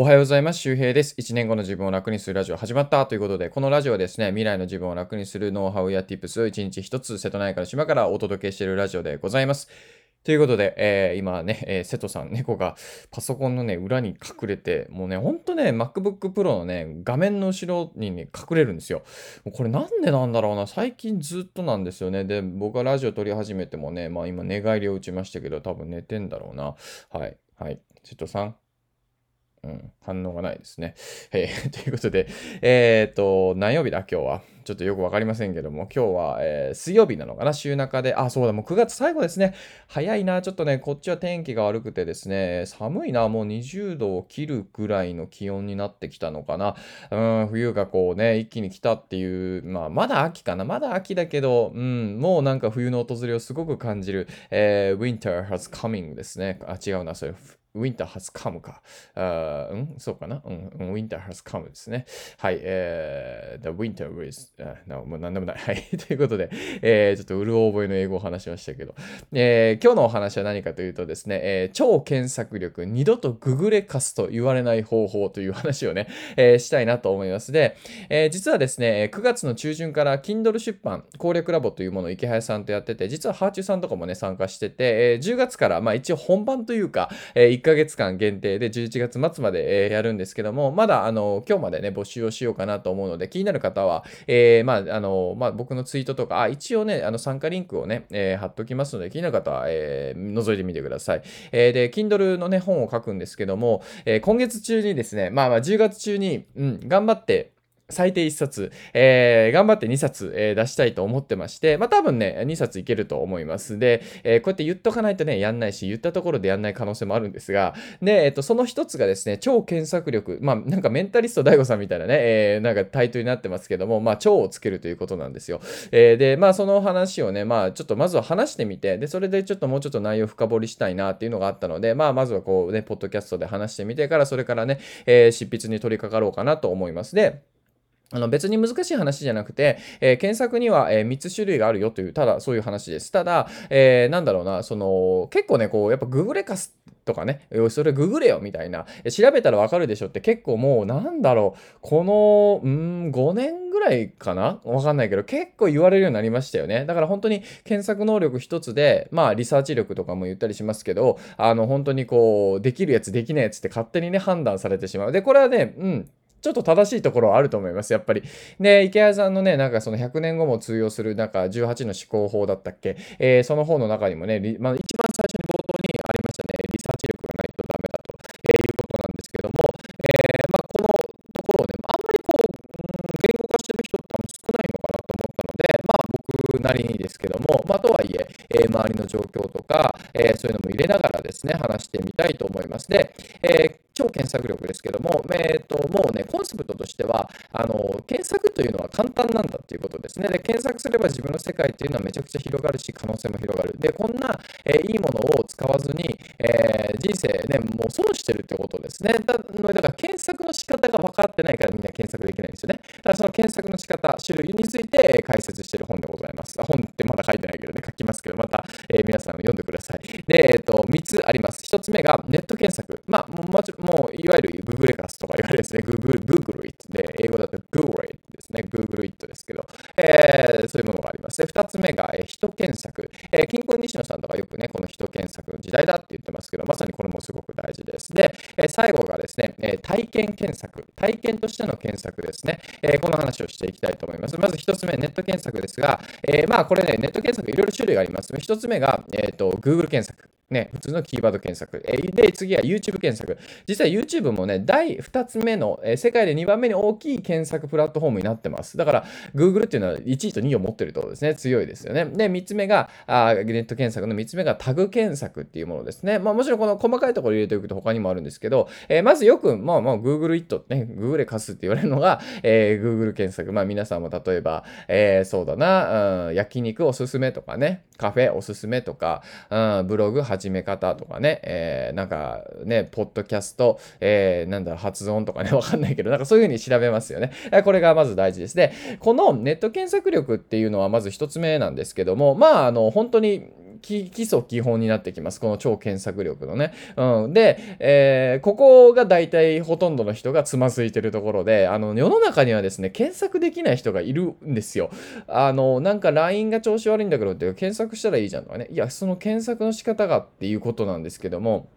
おはようございます。周平です。1年後の自分を楽にするラジオ始まったということで、このラジオはですね、未来の自分を楽にするノウハウや Tips を1日1つ瀬戸内海の島からお届けしているラジオでございます。ということで、えー、今ね、えー、瀬戸さん、猫がパソコンのね、裏に隠れて、もうね、ほんとね、MacBook Pro のね、画面の後ろにね、隠れるんですよ。もうこれなんでなんだろうな、最近ずっとなんですよね。で、僕がラジオ撮り始めてもね、まあ今寝返りを打ちましたけど、多分寝てんだろうな。はい、はい。瀬戸さん、うん、反応がないですね。えー、ということで、えっ、ー、と、何曜日だ？今日は。ちょっとよくわかりませんけども、今日は、えー、水曜日なのかな？週中で。あ、そうだ、もう9月最後ですね。早いな。ちょっとね、こっちは天気が悪くてですね、寒いな。もう20度を切るぐらいの気温になってきたのかな。うん、冬がこうね、一気に来たっていう、まあ、まだ秋かな。まだ秋だけど、うん、もうなんか冬の訪れをすごく感じる、えー、Winter has coming ですね。あ、違うな。それ、winter has come か。うん、そうかな、うん、winter has come ですね。はい、えー、the winter is, uh, もう何でもない。はい、ということで、えー、ちょっとうる覚えの英語を話しましたけど、えー、今日のお話は何かというとですね、えー、超検索力、二度とググレカスと言われない方法という話をね、えー、したいなと思います。で、えー、実はですね、9月の中旬から Kindle 出版攻略ラボというものを池早さんとやってて、実はハーチューさんとかもね、参加してて、えー、10月から、まあ一応本番というか、えー1ヶ月間限定で11月末まで、えやるんですけども、まだあの今日までね、募集をしようかなと思うので、気になる方は、えー、まあ、あの、まあ、僕のツイートとか、あ、一応ね、あの参加リンクをね、えー、貼っときますので、気になる方は、えー、覗いてみてください。えー、で、Kindle のね、本を書くんですけども、え、今月中にですね、まあまあ10月中に、うん、頑張って、最低1冊、えー、頑張って2冊、えー、出したいと思ってまして、まあ多分ね、2冊いけると思います。で、えー、こうやって言っとかないとね、やんないし、言ったところでやんない可能性もあるんですが、で、えっと、その一つがですね、超検索力、まあなんかメンタリスト DAIGO さんみたいなね、えー、なんかタイトルになってますけども、まあ超をつけるということなんですよ。えー、で、まあその話をね、まあちょっとまずは話してみて、で、それでちょっともうちょっと内容深掘りしたいなっていうのがあったので、まあまずはこうね、ポッドキャストで話してみてから、それからね、え、執筆に取り掛かろうかなと思います。で、あの別に難しい話じゃなくて、えー、検索には、えー、3つ種類があるよという、ただそういう話です。ただ、えー、なんだろうな、その、結構ね、こう、やっぱググレカスとかね、それググれよみたいな、調べたらわかるでしょって結構もう、なんだろう、この、うん、5年ぐらいかな？わかんないけど、結構言われるようになりましたよね。だから本当に検索能力一つで、まあリサーチ力とかも言ったりしますけど、あの本当にこう、できるやつできないやつって勝手にね、判断されてしまう。で、これはね、うん、ちょっと正しいところはあると思います、やっぱり。で、池谷さんのね、なんかその100年後も通用する、なんか18の思考法だったっけ、えー、その方の中にもね、まあ、一番最初に冒頭にありましたね、リサーチ力がないとダメだと、えいうことなんですけども、えー、まあ、このところをね、あんまりこう、言語化してる人って少ないのかなと思ったので、まあ、僕なりにですけども、まあ、とはいええー、周りの状況とか、えそういうのも入れながらですね、話してみたいと思います。で、え超検索力ですけども、えーと、もうね、コンセプトとしてはあの、検索というのは簡単なんだっていうことですね。で、検索すれば自分の世界っていうのはめちゃくちゃ広がるし、可能性も広がる。で、こんな、えー、いいものを使わずに、えー、人生ね、もう損してるってことですね。だだから検索の仕方が分かってないからみんな検索できないんですよね。だからその検索の仕方、種類について解説してる本でございます。本ってまだ書いてないけどね、書きますけど、また、えー、皆さん読んでください。で、えっ、と、3つあります。1つ目がネット検索。まあ、もちろん、もう、いわゆる Google レカスとか言われるですね、Google, Google It で、英語だと Google It ですね、Google It ですけど、えー、そういうものがあります。で、2つ目が、えー、人検索。えー、金婚西野さんとかよくね、この人検索の時代だって言ってますけど、まさにこれもすごく大事です。で、えー、最後がですね、えー、体験検索。体験としての検索ですね。えー、この話をしていきたいと思います。まず1つ目、ネット検索ですが、えー、まあこれね、ネット検索いろいろ種類があります。1つ目が、えっ、ー、と、Google 検索。ね、普通のキーワード検索。えで、次は YouTube 検索。実は YouTube もね、第2つ目の、え世界で2番目に大きい検索プラットフォームになってます。だから、Google っていうのは1位と2位を持ってるってことですね。強いですよね。で、3つ目が、あネット検索の3つ目がタグ検索っていうものですね。まあもちろんこの細かいところ入れておくと他にもあるんですけど、えー、まずよく、まあまあ Google It ね、Google 貸すって言われるのが、えー、Google 検索。まあ皆さんも例えば、えー、そうだな、うん、焼肉おすすめとかね、カフェおすすめとか、うん、ブログ始め方とかね、えー、なんかね、ポッドキャスト、えー、なんだ、発音とかね、わかんないけど、なんかそういう風に調べますよね。これがまず大事です。で、このネット検索力っていうのはまず一つ目なんですけども、まあ、あの、本当に基礎基本になってきます。この超検索力のね。うん。で、えー、ここが大体ほとんどの人がつまずいてるところで、あの、世の中にはですね、検索できない人がいるんですよ。あの、なんか LINE が調子悪いんだけどって、検索したらいいじゃんとかね。いや、その検索の仕方がっていうことなんですけども、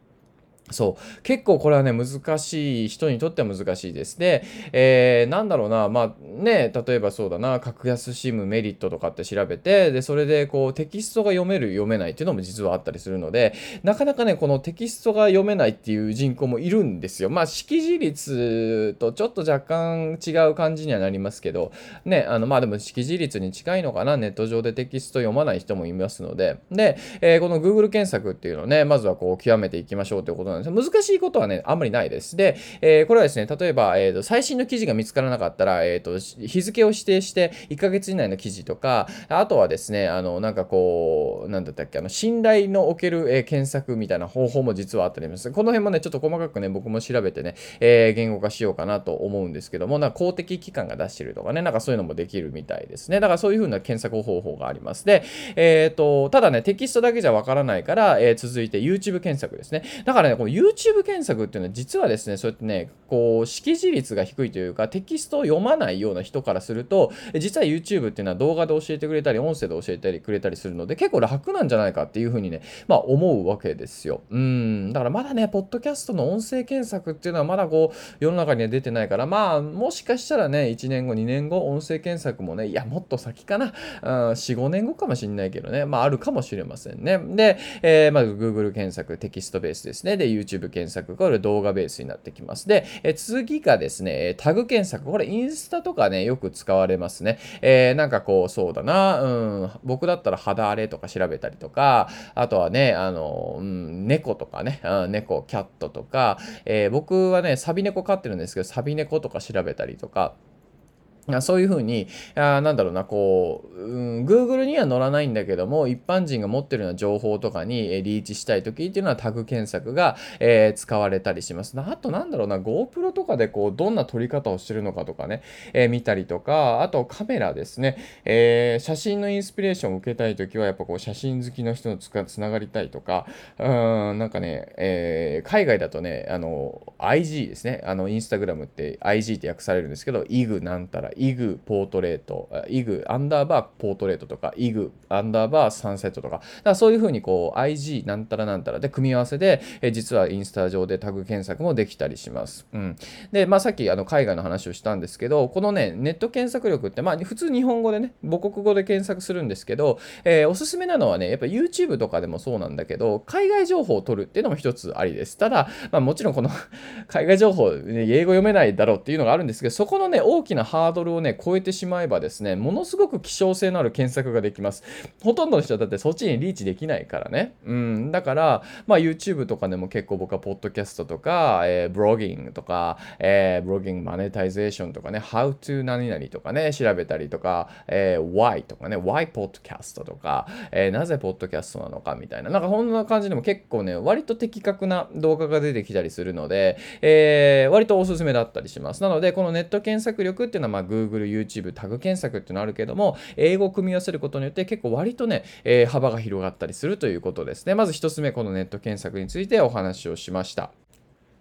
そう。結構これはね、難しい、人にとっては難しいです。で、えー、なんだろうな、まあね、例えばそうだな、格安 SIM メリットとかって調べて、で、それでこうテキストが読める、読めないっていうのも実はあったりするので、なかなかね、このテキストが読めないっていう人口もいるんですよ。まあ、識字率とちょっと若干違う感じにはなりますけど、ね、あの、まあでも識字率に近いのかな、ネット上でテキスト読まない人もいますので、で、えー、この Google 検索っていうのをね、まずはこう極めていきましょうということなんです難しいことはね、あんまりないです。で、えー、これはですね、例えば、えーと、最新の記事が見つからなかったら、えーと、日付を指定して1ヶ月以内の記事とか、あとはですね、あの、なんかこう、なんだったっけ、あの、信頼のおける、えー、検索みたいな方法も実はあったりします。この辺もね、ちょっと細かくね、僕も調べてね、えー、言語化しようかなと思うんですけども、なんか公的機関が出してるとかね、なんかそういうのもできるみたいですね。だからそういう風な検索方法があります。で、えっ、ー、と、ただね、テキストだけじゃわからないから、えー、続いて YouTube 検索ですね。だからね、この YouTube 検索っていうのは実はですね、そうやってね、こう、識字率が低いというか、テキストを読まないような人からすると、実は YouTube っていうのは動画で教えてくれたり、音声で教えてくれたりするので、結構楽なんじゃないかっていうふうにね、まあ思うわけですよ。うん。だからまだね、ポッドキャストの音声検索っていうのはまだこう、世の中には出てないから、まあ、もしかしたらね、1年後、2年後、音声検索もね、いや、もっと先かな、うん、4、5年後かもしんないけどね、まあ、あるかもしれませんね。で、えー、まず Google 検索、テキストベースですね。で、YouTube 検索、これ動画ベースになってきます。で、え次がですね、タグ検索。これインスタとかね、よく使われますね。えー、なんかこう、そうだな、うん、僕だったら肌荒れとか調べたりとか、あとはね、あの、うん、猫とかね、うん、猫、キャットとか、えー、僕はね、サビ猫飼ってるんですけど、サビ猫とか調べたりとか、そういうふうに、あなんだろうな、こう、うん、Google には載らないんだけども、一般人が持ってるような情報とかに、リーチしたいときっていうのはタグ検索が、えー、使われたりします。あとなんだろうな、GoPro とかでこう、どんな撮り方をしてるのかとかね、えー、見たりとか、あとカメラですね、えー、写真のインスピレーションを受けたいときは、やっぱこう、写真好きの人のつかつながりたいとか、うん、なんかね、え海外だとね、あの、IG ですね、あの、インスタグラムって IG って訳されるんですけど、IG なんたらイグポートレート、イグアンダーバーポートレートとか、イグアンダーバーサンセットとか、だからそういうふうにこう IG なんたらなんたらで組み合わせで、え実はインスタ上でタグ検索もできたりします。うん。で、まあさっきあの海外の話をしたんですけど、このね、ネット検索力って、まあ普通日本語でね、母国語で検索するんですけど、えー、おすすめなのはね、やっぱ YouTube とかでもそうなんだけど、海外情報を取るっていうのも一つありです。ただ、まあもちろんこの 海外情報、ね、英語読めないだろうっていうのがあるんですけど、そこのね、大きなハードルをね、超えてしまえばですね、ものすごく希少性のある検索ができます。ほとんどの人はだってそっちにリーチできないからね。うん。だから、まあ YouTube とかでも結構僕はポッドキャストとか、えー、ブロギングとか、えー、ブロギングマネタイゼーションとかね、How to 何々とかね、調べたりとか、えー、Why とかね、Why ポッドキャストとか、えー、なぜポッドキャストなのかみたいな、なんかこんな感じでも結構ね、割と的確な動画が出てきたりするので、えー、割とおすすめだったりします。なので、このネット検索力っていうのは、まあ Google、YouTube、タグ検索っていうのあるけども、英語を組み合わせることによって結構割とね、えー、幅が広がったりするということですね。まず1つ目、このネット検索についてお話をしました。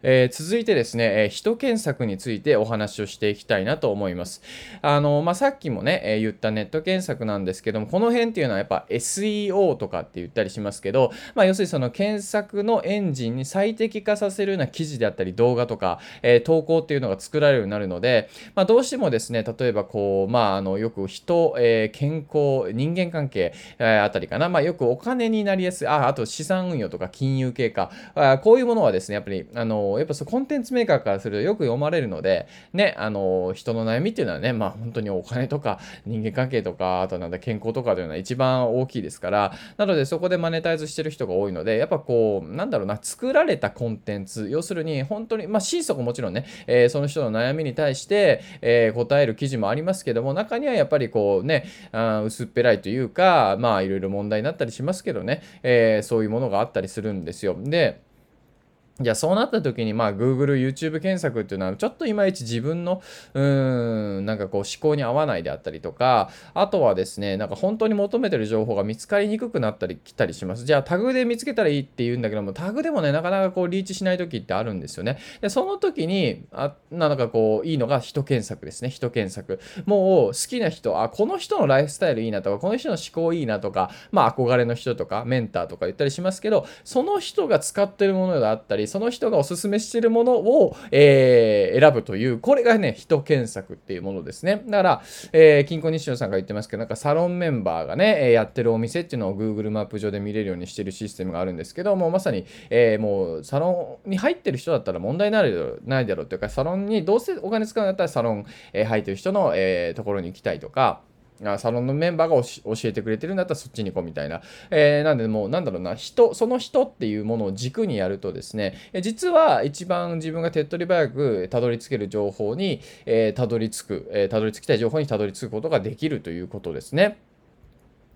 えー、続いてですね、えー、人検索についてお話をしていきたいなと思います。あの、まあ、さっきもね、えー、言ったネット検索なんですけども、この辺っていうのはやっぱ SEO とかって言ったりしますけど、まあ、要するにその検索のエンジンに最適化させるような記事であったり動画とか、え投稿っていうのが作られるようになるので、まあ、どうしてもですね、例えばこう、まあ、あの、よく人、え健康、人間関係、えあたりかな、まあ、よくお金になりやすい、あ、あと資産運用とか金融経過、あこういうものはですね、やっぱり、あの、やっぱそコンテンツメーカーからするとよく読まれるので、ね、あの、人の悩みっていうのはね、まあ本当にお金とか人間関係とか、あとなんだ、健康とかというのは一番大きいですから、なのでそこでマネタイズしてる人が多いので、やっぱこう、なんだろうな、作られたコンテンツ、要するに本当に、まあ心底もちろんね、えー、その人の悩みに対して、えー、答える記事もありますけども、中にはやっぱりこうね、あ薄っぺらいというか、まあいろいろ問題になったりしますけどね、えー、そういうものがあったりするんですよ。で、じゃあそうなった時に、まあ、Google、YouTube 検索っていうのは、ちょっといまいち自分の、うーん、なんかこう思考に合わないであったりとか、あとはですね、なんか本当に求めてる情報が見つかりにくくなったり来たりします。じゃあタグで見つけたらいいって言うんだけども、タグでもね、なかなかこうリーチしない時ってあるんですよね。で、その時に、あなんかこう、いいのが人検索ですね。人検索。もう好きな人、あ、この人のライフスタイルいいなとか、この人の思考いいなとか、まあ憧れの人とか、メンターとか言ったりしますけど、その人が使ってるものであったり、その人がおすすめしてるものを、えー、選ぶという、これがね、人検索っていうものですね。だから、えー、金庫日常さんが言ってますけど、なんかサロンメンバーがね、やってるお店っていうのを Google マップ上で見れるようにしてるシステムがあるんですけど、もうまさに、えー、もうサロンに入ってる人だったら問題ないないだろうというか、サロンにどうせお金使うんだったらサロン、えー、入ってる人の、えー、ところに行きたいとか、サロンのメンバーが教えてくれてるんだったらそっちに行こうみたいな。えー、なんでもうなんだろうな、人、その人っていうものを軸にやるとですね、え実は一番自分が手っ取り早くたどり着ける情報に、えー、たどり着く、えー、たどり着きたい情報にたどり着くことができるということですね。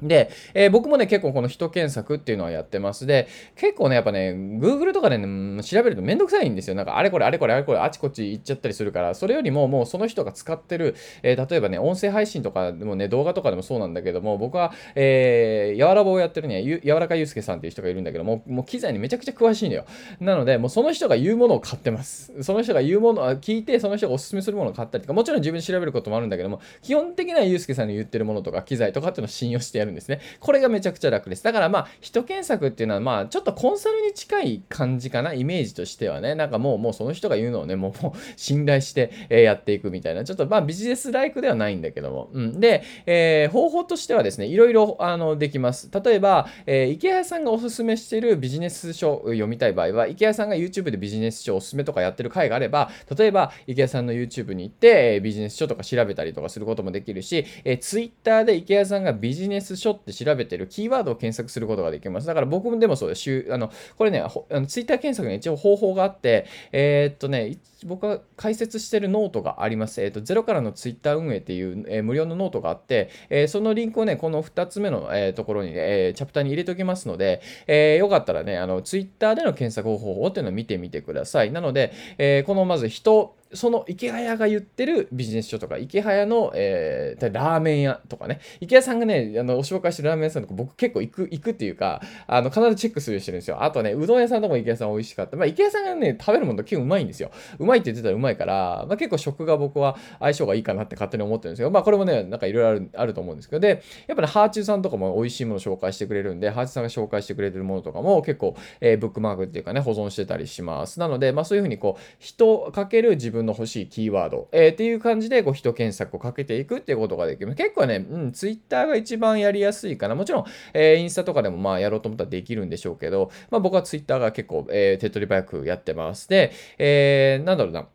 で、えー、僕もね、結構この人検索っていうのはやってます。で、結構ね、やっぱね、Google とかでね、調べるとめんどくさいんですよ。なんか、あれこれ、あれこれ、あれこれ、あちこち行っちゃったりするから、それよりも、もうその人が使ってる、えー、例えばね、音声配信とかでもね、動画とかでもそうなんだけども、僕は、えー、やわらぼをやってるね、やわらかゆうすけさんっていう人がいるんだけども、もう機材にめちゃくちゃ詳しいのよ。なので、もうその人が言うものを買ってます。その人が言うものを聞いて、その人がおすすめするものを買ったりとか、もちろん自分で調べることもあるんだけども、基本的にはゆうすけさんの言ってるものとか、機材とかっていうのを信用してやるんですね。これがめちゃくちゃ楽です。だからまあ、人検索っていうのはまあ、ちょっとコンサルに近い感じかな、イメージとしてはね。なんかもう、もうその人が言うのをね、もう、もう信頼して、えやっていくみたいな、ちょっとまあ、ビジネスライクではないんだけども。うん。で、えー、方法としてはですね、いろいろ、あの、できます。例えば、えー、池谷さんがおすすめしているビジネス書を読みたい場合は、池谷さんが YouTube でビジネス書おすすめとかやってる回があれば、例えば、池谷さんの YouTube に行って、えビジネス書とか調べたりとかすることもできるし、えー、Twitter で池谷さんがビジネス書って調べてるキーワードを検索することができます。だから僕もでもそうです。あのこれね、あのツイッター検索に一応方法があって、えー、っとね、僕が解説してるノートがあります。えー、っと、ゼロからのツイッター運営っていう、えー、無料のノートがあって、え、そのリンクをね、この2つ目の、え、ところに、ねえチャプターに入れておきますので、えよかったらね、あのツイッターでの検索方法っていうのを見てみてください。なので、えこのまず人、その池早が言ってるビジネス書とか、池早の、えー、ラーメン屋とかね、池谷さんがね、あの、お紹介してるラーメン屋さんとか僕結構行く、行くっていうか、あの、必ずチェックするようにしてるんですよ。あとね、うどん屋さんとかも池谷さん美味しかった。まあ、池谷さんがね、食べるもの結構うまいんですよ。うまいって言ってたらうまいから、まあ、結構食が僕は相性がいいかなって勝手に思ってるんですけど、まあ、これもね、なんかいろいろある、あると思うんですけど、で、やっぱね、ハーチューさんとかも美味しいものを紹介してくれるんで、ハーチューさんが紹介してくれてるものとかも結構、えー、ブックマークっていうかね、保存してたりします。なので、まあ、そういうふうにこう、人かける自分分の欲しいキーワードワード、えー、っていう感じでこう人検索をかけていくっていうことができる。結構ね、うん、ツイッターが一番やりやすいかな。もちろん、えー、インスタとかでもまあやろうと思ったらできるんでしょうけど、まあ僕はツイッターが結構、えー、手っ取り早くやってます。で、えー、なんだろうな。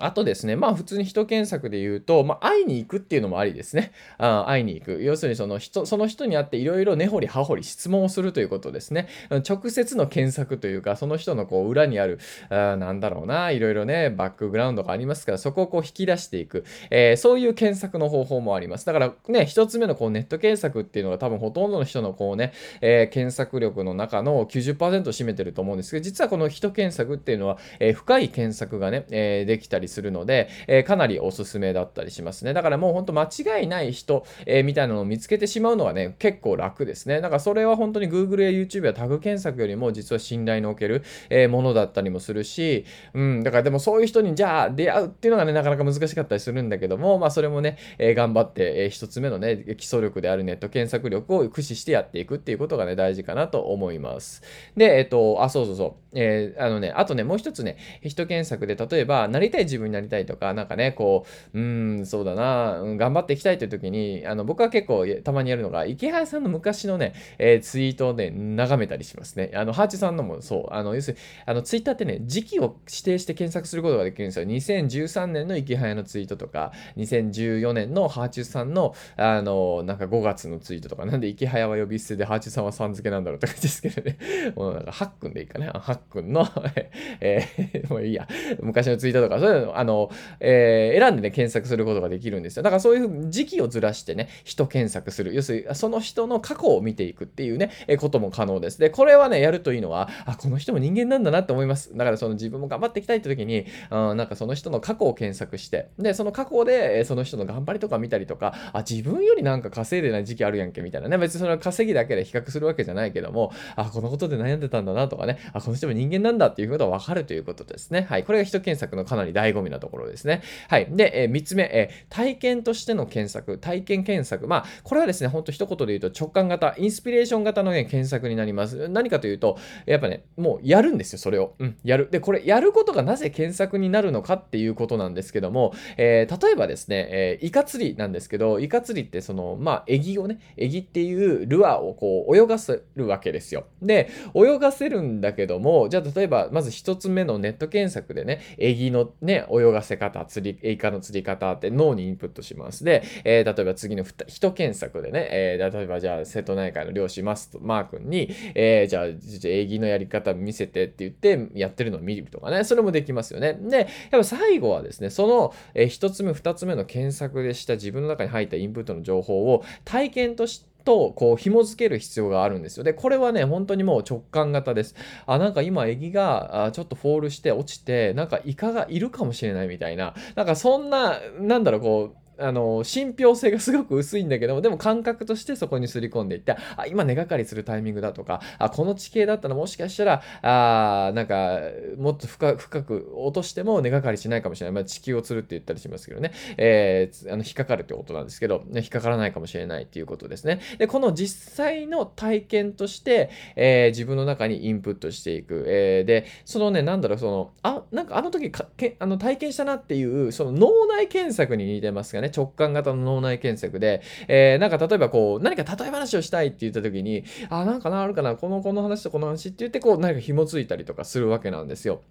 あとですね、まあ普通に人検索で言うと、まあ会いに行くっていうのもありですね。あ会いに行く。要するにその人、その人に会っていろいろ根掘り葉掘り質問をするということですね。直接の検索というか、その人のこう裏にある、あなんだろうな、いろいろね、バックグラウンドがありますから、そこをこう引き出していく。えー、そういう検索の方法もあります。だからね、一つ目のこうネット検索っていうのが多分ほとんどの人のこうね、えー、検索力の中の90%を占めてると思うんですけど、実はこの人検索っていうのは、えー、深い検索がね、えできたりするので、えー、かなりおすすめだったりしますね。だからもうほんと間違いない人、えー、みたいなのを見つけてしまうのはね、結構楽ですね。だからそれは本当に Google や YouTube やタグ検索よりも実は信頼のおける、え、ものだったりもするし、うん、だからでもそういう人にじゃあ出会うっていうのがね、なかなか難しかったりするんだけども、まあそれもね、え、頑張って、えー、一つ目のね、基礎力であるネット検索力を駆使してやっていくっていうことがね、大事かなと思います。で、えっと、あ、そうそうそう。えー、あのね、あとね、もう一つね、人検索で例えば、なりたい自分になりたいとか、なんかね、こう、うん、そうだな、うん、頑張っていきたいという時に、あの、僕は結構たまにやるのが、池原さんの昔のね、えー、ツイートをね、眺めたりしますね。あの、ハーチさんのもそう、あの、要するに、あの、ツイッターってね、時期を指定して検索することができるんですよ。2013年の池原のツイートとか、2014年のハーチュさんの、あの、なんか5月のツイートとか、なんで池原は呼び捨てでハーチュさんはさん付けなんだろうとかですけどね、もうなんか、ハックンでいいかな、ハッくんのえー、もういいや、昔のツイートとか、そういうあの、えー、選んでね、検索することができるんですよ。だからそういう時期をずらしてね、人検索する。要するに、その人の過去を見ていくっていうね、えことも可能です。で、これはね、やるといいのは、あ、この人も人間なんだなって思います。だからその自分も頑張っていきたいって時に、うん、なんかその人の過去を検索して、で、その過去で、その人の頑張りとか見たりとか、あ、自分よりなんか稼いでない時期あるやんけ、みたいなね。別にそれは稼ぎだけで比較するわけじゃないけども、あ、このことで悩んでたんだなとかね、あ、この人も人間なんだっていうことがわかるということですね。はい。これが人検索のかなり醍醐味なところですね。はい。で、えー、3つ目、えー、体験としての検索、体験検索。まあ、これはですね、ほんと一言で言うと直感型、インスピレーション型の、ね、検索になります。何かというと、やっぱね、もうやるんですよ、それを。うん、やる。で、これ、やることがなぜ検索になるのかっていうことなんですけども、えー、例えばですね、えー、イカ釣りなんですけど、イカ釣りってその、まあ、エギをね、エギっていうルアーをこう泳がせるわけですよ。で、泳がせるんだけども、じゃあ例えば、まず一つ目のネット検索でね、エギのね、泳がせ方、釣り、イカの釣り方って脳にインプットします。で、えー、例えば次の人検索でね、えー、例えばじゃあ瀬戸内海の漁師マスマー君に、えー、じゃあ、エギのやり方見せてって言ってやってるのを見るとかね、それもできますよね。で、やっぱ最後はですね、その、えー、1つ目、2つ目の検索でした自分の中に入ったインプットの情報を体験としてとこう紐付ける必要があるんですよ。で、これはね、本当にもう直感型です。あ、なんか今、エギがあちょっとフォールして落ちて、なんかイカがいるかもしれないみたいな、なんかそんな、なんだろう、こう、あの、信憑性がすごく薄いんだけども、でも感覚としてそこにすり込んでいって、あ、今根がかりするタイミングだとか、あ、この地形だったらもしかしたら、あなんか、もっと深く落としても根がかりしないかもしれない。まあ、地球を釣るって言ったりしますけどね、えー、あの引っかかるってことなんですけど、ね、引っかからないかもしれないっていうことですね。で、この実際の体験として、えー、自分の中にインプットしていく。えー、で、そのね、なんだろう、その、あ、なんかあの時かけあの体験したなっていう、その脳内検索に似てますがね、直感型の脳内検索で、えー、なんか例えばこう、何か例え話をしたいって言った時に、あ、なんかな、あるかな、この、この話とこの話って言って、こう、何か紐付いたりとかするわけなんですよ。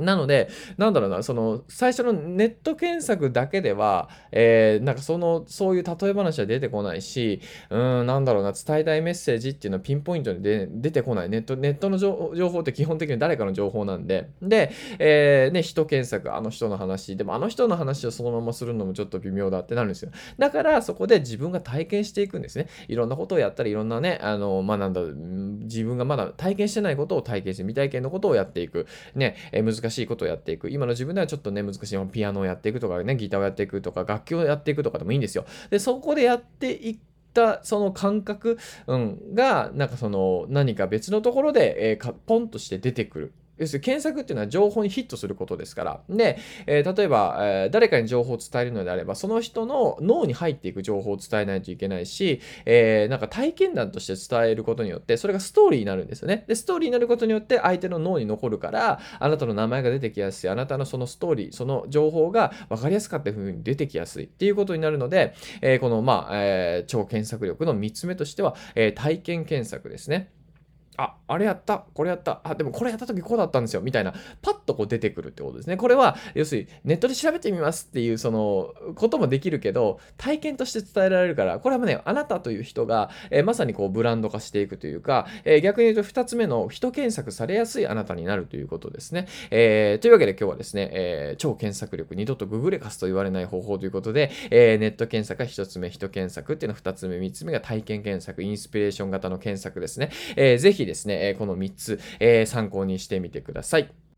なので、なんだろうな、その、最初のネット検索だけでは、えー、なんかその、そういう例え話は出てこないし、うん、なんだろうな、伝えたいメッセージっていうのはピンポイントで出てこない。ネット、ネットの情報って基本的に誰かの情報なんで、で、えー、ね、人検索、あの人の話、でもあの人の話をそのままするのもちょっと微妙だってなるんですよ。だから、そこで自分が体験していくんですね。いろんなことをやったり、いろんなね、あの、まあ、なんだ、自分がまだ体験してないことを体験して、未体験のことをやっていく。ね、えー、難しいしいことをやっていく。今の自分ではちょっとね、難しい。ピアノをやっていくとかね、ギターをやっていくとか、楽器をやっていくとかでもいいんですよ。で、そこでやっていったその感覚、うん、が、なんかその何か別のところで、えー、ポンとして出てくる。要するに検索っていうのは情報にヒットすることですから。で、えー、例えば、えー、誰かに情報を伝えるのであれば、その人の脳に入っていく情報を伝えないといけないし、えー、なんか体験談として伝えることによって、それがストーリーになるんですよね。で、ストーリーになることによって相手の脳に残るから、あなたの名前が出てきやすい、あなたのそのストーリー、その情報が分かりやすかった風に出てきやすいっていうことになるので、えこの、まあ、え超検索力の3つ目としては、え体験検索ですね。あ、あれやった、これやった、あ、でもこれやった時こうだったんですよ、みたいな、パッとこう出てくるってことですね。これは、要するにネットで調べてみますっていう、その、こともできるけど、体験として伝えられるから、これはね、あなたという人が、えー、まさにこう、ブランド化していくというか、えー、逆に言うと2つ目の人検索されやすいあなたになるということですね。えー、というわけで今日はですね、え超検索力、二度とググレカスと言われない方法ということで、えネット検索が1つ目、人検索っていうのは2つ目、3つ目が体験検索、インスピレーション型の検索ですね。えー、ぜひですね、この3つ、えー、参考にしてみてください。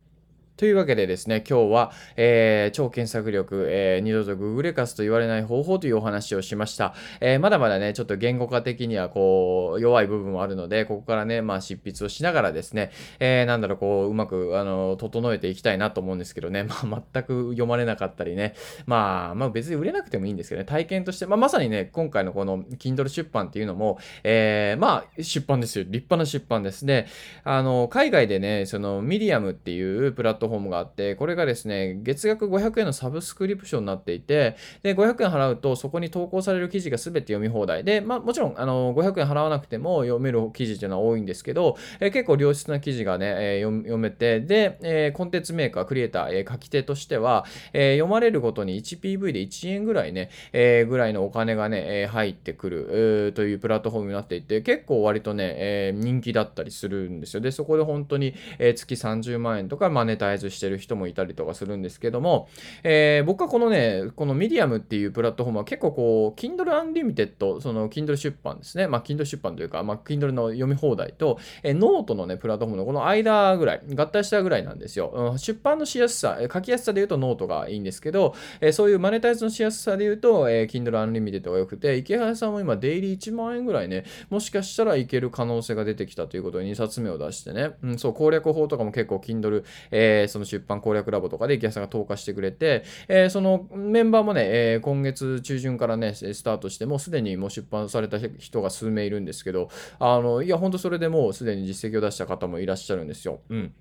というわけでですね、今日は、えー、超検索力、えー、二度とググレカスと言われない方法というお話をしました。えー、まだまだね、ちょっと言語化的にはこう、弱い部分もあるので、ここからね、まあ執筆をしながらですね、えー、なんだろう、こう、うまく、あの、整えていきたいなと思うんですけどね、まあ全く読まれなかったりね、まあ、まあ別に売れなくてもいいんですけどね、体験として、まあまさにね、今回のこの Kindle 出版っていうのも、えー、まあ出版ですよ。立派な出版です。で、あの、海外でね、その、ミディアムっていうプラットフォームがあって、これがですね、月額500円のサブスクリプションになっていて、で、500円払うと、そこに投稿される記事が全て読み放題で、まあ、もちろん、あの、500円払わなくても読める記事っていうのは多いんですけど、え、結構良質な記事がね、えー、読めて、で、え、コンテンツメーカー、クリエイター、え、書き手としては、え、読まれるごとに 1PV で1円ぐらいね、え、ぐらいのお金がね、え、入ってくる、え、というプラットフォームになっていて、結構割とね、え、人気だったりするんですよ。で、そこで本当に、え、月30万円とかマネタイズしてる人もいたりとかするんですけども、えー、僕はこのね、このミディアムっていうプラットフォームは結構こう、Kindle Unlimited、その Kindle 出版ですね。まあ、Kindle 出版というか、まあ、Kindle の読み放題と、えー、ノートのね、プラットフォームのこの間ぐらい、合体したぐらいなんですよ。うん、出版のしやすさ、書きやすさで言うとノートがいいんですけど、えー、そういうマネタイズのしやすさで言うと、えー、Kindle Unlimited が良くて、池原さんも今、デイリー1万円ぐらいね、もしかしたらいける可能性が出てきたということで2冊目を出してね、うん、そう、攻略法とかも結構 Kindle、えー、その出版攻略ラボとかで池原さんが投下してくれて、えー、そのメンバーもね、えー、今月中旬からね、スタートして、もうすでにもう出版された人が数名いるんですけど、あの、いや、ほんとそれでもうすでに実績を出した方もいらっしゃるんですよ。うん。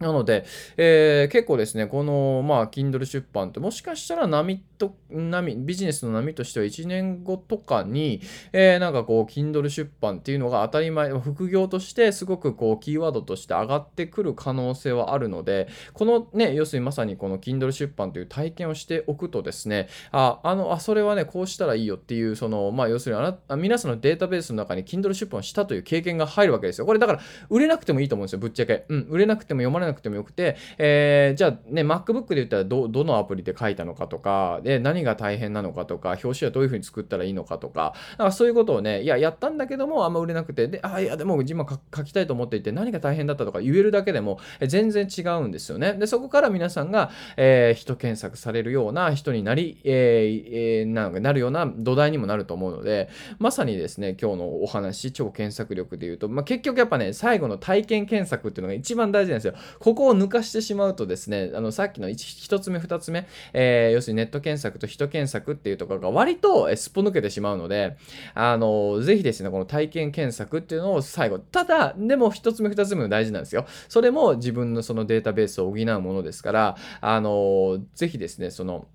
なので、えー、結構ですね、この、まあ、Kindle 出版ってもしかしたら波と、波、ビジネスの波としては1年後とかに、えー、なんかこう、Kindle 出版っていうのが当たり前、副業としてすごくこう、キーワードとして上がってくる可能性はあるので、このね、要するにまさにこの Kindle 出版という体験をしておくとですね、あ、あの、あ、それはね、こうしたらいいよっていう、その、まあ、要するにあな、皆さんのデータベースの中に Kindle 出版したという経験が入るわけですよ。これだから、売れなくてもいいと思うんですよ、ぶっちゃけ。うん、売れなくても読まれなくてもよくて、えー、じゃあね、MacBook で言ったらど、どのアプリで書いたのかとか、で、何が大変なのかとか、表紙はどういう風に作ったらいいのかとか、なんかそういうことをね、いや、やったんだけども、あんま売れなくて、で、あ、いや、でも今書きたいと思っていて、何が大変だったとか言えるだけでも、全然違うんですよね。で、そこから皆さんが、えー、人検索されるような人になり、えー、えー、ななるような土台にもなると思うので、まさにですね、今日のお話、超検索力で言うと、まあ、結局やっぱね、最後の体験検索っていうのが一番大事なんですよ。ここを抜かしてしまうとですね、あの、さっきの 1, 1つ目、2つ目、えー、要するにネット検索と人検索っていうところが割とすっぽ抜けてしまうので、あの、ぜひですね、この体験検索っていうのを最後、ただ、でも1つ目、2つ目の大事なんですよ。それも自分のそのデータベースを補うものですから、あの、ぜひですね、その、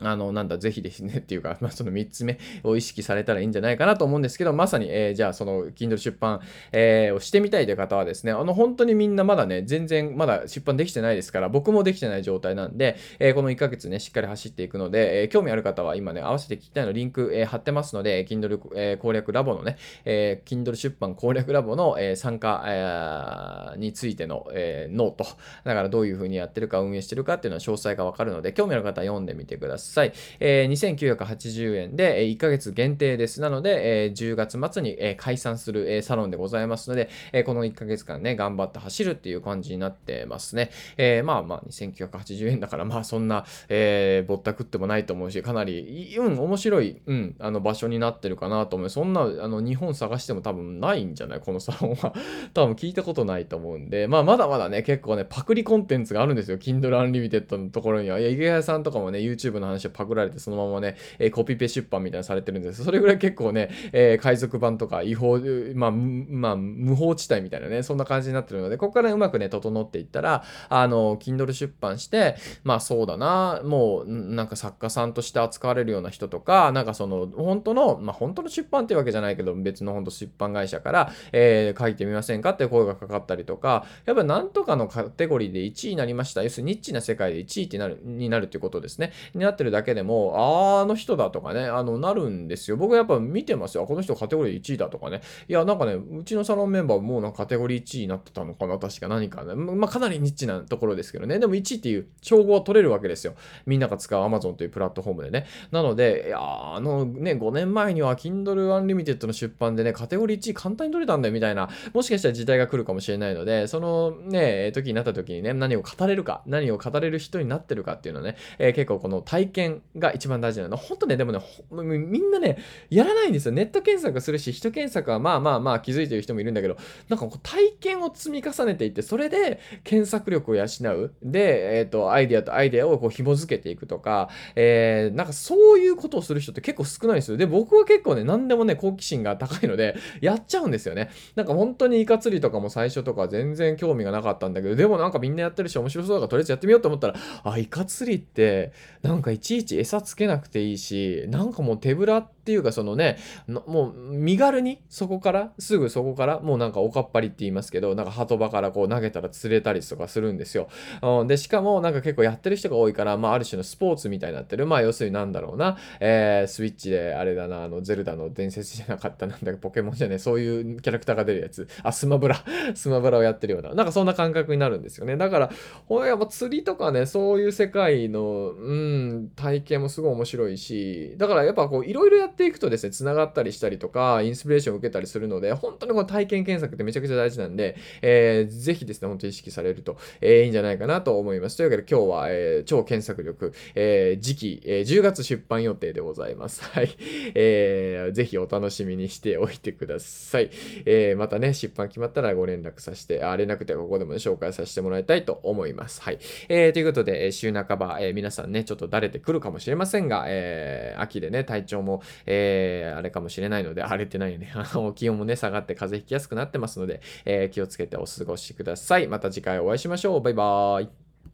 あの、なんだ、ぜひですねっていうか、まあ、その3つ目を意識されたらいいんじゃないかなと思うんですけど、まさに、えー、じゃあ、その、Kindle 出版、えー、をしてみたいという方はですね、あの、本当にみんなまだね、全然、まだ出版できてないですから、僕もできてない状態なんで、えー、この1ヶ月ね、しっかり走っていくので、えー、興味ある方は今ね、合わせて聞きたいのリンク、えー、貼ってますので、Kindle、えー、攻略ラボのね、えー、Kindle 出版攻略ラボの、えー、参加、えー、についての、えー、ノート、だからどういう風にやってるか、運営してるかっていうのは詳細がわかるので、興味ある方は読んでみてください。えー2980円で、1ヶ月限定です。なので、10月末に解散するサロンでございますので、この1ヶ月間ね、頑張って走るっていう感じになってますね。えー、まあまあ、2980円だから、まあそんな、え、ぼったくってもないと思うし、かなり、うん、面白い、うん、あの場所になってるかなと思う。そんな、あの、日本探しても多分ないんじゃない？このサロンは。多分聞いたことないと思うんで、まあまだまだね、結構ね、パクリコンテンツがあるんですよ。Kindle Unlimited のところには。いや、池谷さんとかもね、YouTube の話をパクられて、そのままね、え、コピペ出版みたいなされてるんですそれぐらい結構ね、え、海賊版とか違法、まあ、まあ、無法地帯みたいなね、そんな感じになってるので、ここからうまくね、整っていったら、あの、Kindle 出版して、まあそうだな、もう、なんか作家さんとして扱われるような人とか、なんかその、本当の、まあ本当の出版っていうわけじゃないけど、別の本当出版会社から、えー、書いてみませんかって声がかかったりとか、やっぱなんとかのカテゴリーで1位になりました。要するにニッチな世界で1位ってなる、になるっていうことですね。になってるだけでも、あの人だとかね、あの、なるんですよ。僕やっぱ見てますよ。この人カテゴリー1位だとかね。いや、なんかね、うちのサロンメンバーもうなカテゴリー1位になってたのかな確か何かね。まあ、かなりニッチなところですけどね。でも1位っていう称号は取れるわけですよ。みんなが使う Amazon というプラットフォームでね。なので、いやあのね、5年前には Kindle Unlimited の出版でね、カテゴリー1位簡単に取れたんだよみたいな、もしかしたら時代が来るかもしれないので、そのね、時になった時にね、何を語れるか、何を語れる人になってるかっていうのはね、えー、結構この体験が一番大事なの。本当ね、でもね、みんなね、やらないんですよ。ネット検索するし、人検索はまあまあまあ気づいてる人もいるんだけど、なんかこう体験を積み重ねていって、それで検索力を養う。で、えっ、ー、と、アイデアとアイデアをこう紐付けていくとか、えー、なんかそういうことをする人って結構少ないんですよ。で、僕は結構ね、何でもね、好奇心が高いので、やっちゃうんですよね。なんか本当にイカ釣りとかも最初とか全然興味がなかったんだけど、でもなんかみんなやってるし面白そうだからとりあえずやってみようと思ったら、あ、イカ釣りって、なんか1ちいち餌つけなくていいし、なんかもう手ぶらっていうかそのね、もう身軽にそこから、すぐそこから、もうなんかおかっぱりって言いますけど、なんか鳩場からこう投げたら釣れたりとかするんですよ。うん、で、しかもなんか結構やってる人が多いから、まあある種のスポーツみたいになってる。まあ要するになんだろうな、えー、スイッチであれだな、あの、ゼルダの伝説じゃなかった、なんだかポケモンじゃねそういうキャラクターが出るやつ。あ、スマブラ、スマブラをやってるような、なんかそんな感覚になるんですよね。だから、ほやっぱ釣りとかね、そういう世界の、うん、体験もすごい面白いし、だからやっぱこう、いろいろやっていくとですね、繋がったりしたりとか、インスピレーションを受けたりするので、本当にこの体験検索ってめちゃくちゃ大事なんで、えー、ぜひですね、本当に意識されると、えー、いいんじゃないかなと思います。というわけで今日は、えー、超検索力、えー、時期、えー、10月出版予定でございます。はい。えー、ぜひお楽しみにしておいてください。えー、またね、出版決まったらご連絡させて、あ、連絡ってここでも、ね、紹介させてもらいたいと思います。はい。えー、ということで、週半ば、えー、皆さんね、ちょっとだれてくるかもしれませんが、えー、秋でね、体調も、えー、あれかもしれないので、荒れてないよね。あの、気温もね、下がって風邪ひきやすくなってますので、えー、気をつけてお過ごしください。また次回お会いしましょう。バイバーイ。